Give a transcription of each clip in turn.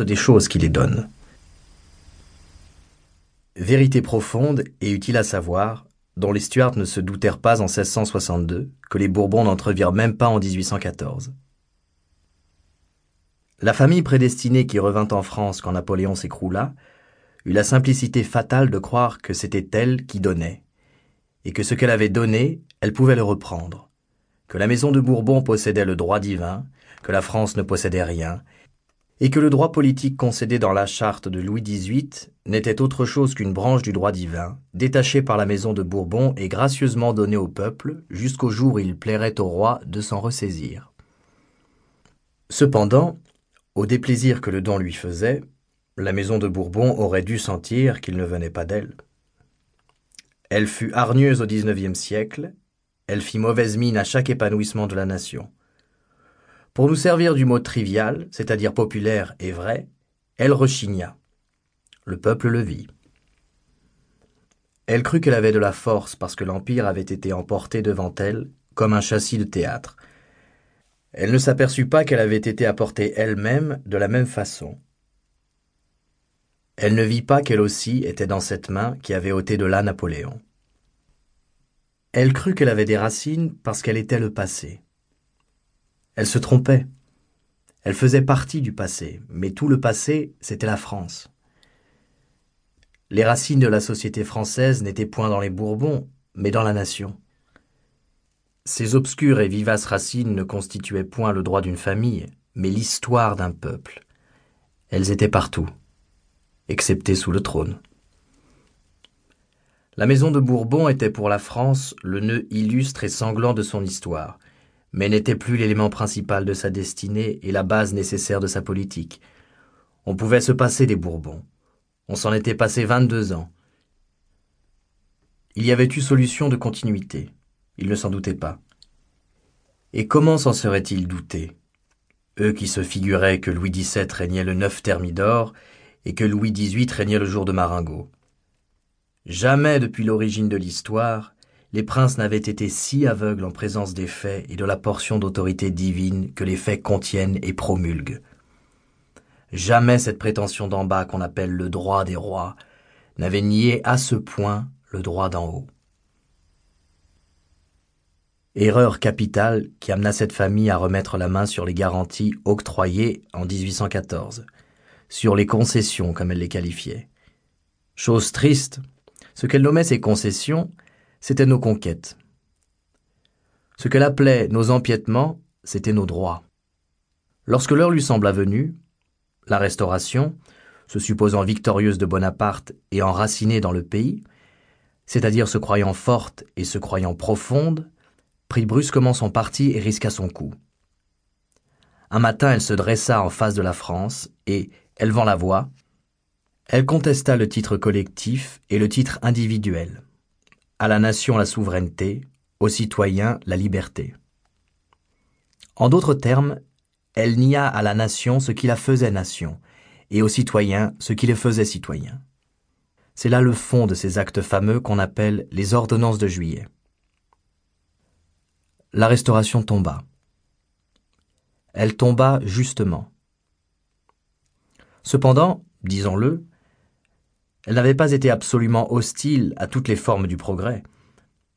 des choses qui les donnent. Vérité profonde et utile à savoir, dont les Stuarts ne se doutèrent pas en 1662, que les Bourbons n'entrevirent même pas en 1814. La famille prédestinée qui revint en France quand Napoléon s'écroula eut la simplicité fatale de croire que c'était elle qui donnait, et que ce qu'elle avait donné, elle pouvait le reprendre, que la maison de Bourbon possédait le droit divin, que la France ne possédait rien, et que le droit politique concédé dans la charte de Louis XVIII n'était autre chose qu'une branche du droit divin, détachée par la maison de Bourbon et gracieusement donnée au peuple jusqu'au jour où il plairait au roi de s'en ressaisir. Cependant, au déplaisir que le don lui faisait, la maison de Bourbon aurait dû sentir qu'il ne venait pas d'elle. Elle fut hargneuse au XIXe siècle, elle fit mauvaise mine à chaque épanouissement de la nation. Pour nous servir du mot trivial, c'est-à-dire populaire et vrai, elle rechigna. Le peuple le vit. Elle crut qu'elle avait de la force parce que l'Empire avait été emporté devant elle comme un châssis de théâtre. Elle ne s'aperçut pas qu'elle avait été apportée elle-même de la même façon. Elle ne vit pas qu'elle aussi était dans cette main qui avait ôté de là Napoléon. Elle crut qu'elle avait des racines parce qu'elle était le passé. Elle se trompait. Elle faisait partie du passé, mais tout le passé, c'était la France. Les racines de la société française n'étaient point dans les Bourbons, mais dans la nation. Ces obscures et vivaces racines ne constituaient point le droit d'une famille, mais l'histoire d'un peuple. Elles étaient partout, excepté sous le trône. La maison de Bourbon était pour la France le nœud illustre et sanglant de son histoire, mais n'était plus l'élément principal de sa destinée et la base nécessaire de sa politique. On pouvait se passer des Bourbons. On s'en était passé vingt-deux ans. Il y avait eu solution de continuité. Il ne s'en doutait pas. Et comment s'en serait-il douté Eux qui se figuraient que Louis XVII régnait le 9 Thermidor et que Louis XVIII régnait le jour de Marengo. Jamais depuis l'origine de l'histoire, les princes n'avaient été si aveugles en présence des faits et de la portion d'autorité divine que les faits contiennent et promulguent. Jamais cette prétention d'en bas qu'on appelle le droit des rois n'avait nié à ce point le droit d'en haut. Erreur capitale qui amena cette famille à remettre la main sur les garanties octroyées en 1814, sur les concessions comme elle les qualifiait. Chose triste, ce qu'elle nommait ces concessions c'était nos conquêtes. Ce qu'elle appelait nos empiètements, c'étaient nos droits. Lorsque l'heure lui sembla venue, la Restauration, se supposant victorieuse de Bonaparte et enracinée dans le pays, c'est-à-dire se croyant forte et se croyant profonde, prit brusquement son parti et risqua son coup. Un matin, elle se dressa en face de la France et, élevant la voix, elle contesta le titre collectif et le titre individuel à la nation la souveraineté, aux citoyens la liberté. En d'autres termes, elle nia à la nation ce qui la faisait nation, et aux citoyens ce qui les faisait citoyens. C'est là le fond de ces actes fameux qu'on appelle les ordonnances de juillet. La restauration tomba. Elle tomba justement. Cependant, disons-le, elle n'avait pas été absolument hostile à toutes les formes du progrès.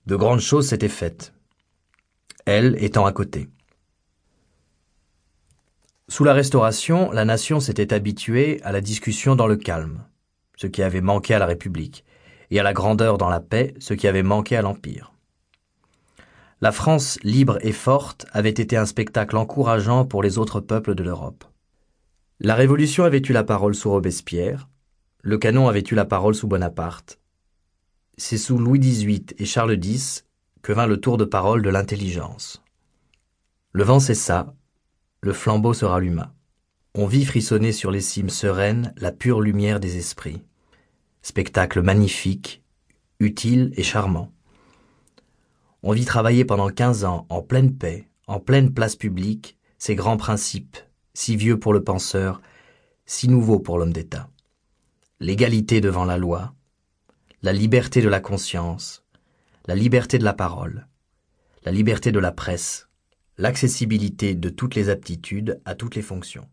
De grandes choses s'étaient faites, elle étant à côté. Sous la Restauration, la nation s'était habituée à la discussion dans le calme, ce qui avait manqué à la République, et à la grandeur dans la paix, ce qui avait manqué à l'Empire. La France libre et forte avait été un spectacle encourageant pour les autres peuples de l'Europe. La Révolution avait eu la parole sous Robespierre, le canon avait eu la parole sous Bonaparte. C'est sous Louis XVIII et Charles X que vint le tour de parole de l'intelligence. Le vent cessa, le flambeau se ralluma. On vit frissonner sur les cimes sereines la pure lumière des esprits. Spectacle magnifique, utile et charmant. On vit travailler pendant quinze ans, en pleine paix, en pleine place publique, ces grands principes, si vieux pour le penseur, si nouveaux pour l'homme d'État l'égalité devant la loi, la liberté de la conscience, la liberté de la parole, la liberté de la presse, l'accessibilité de toutes les aptitudes à toutes les fonctions.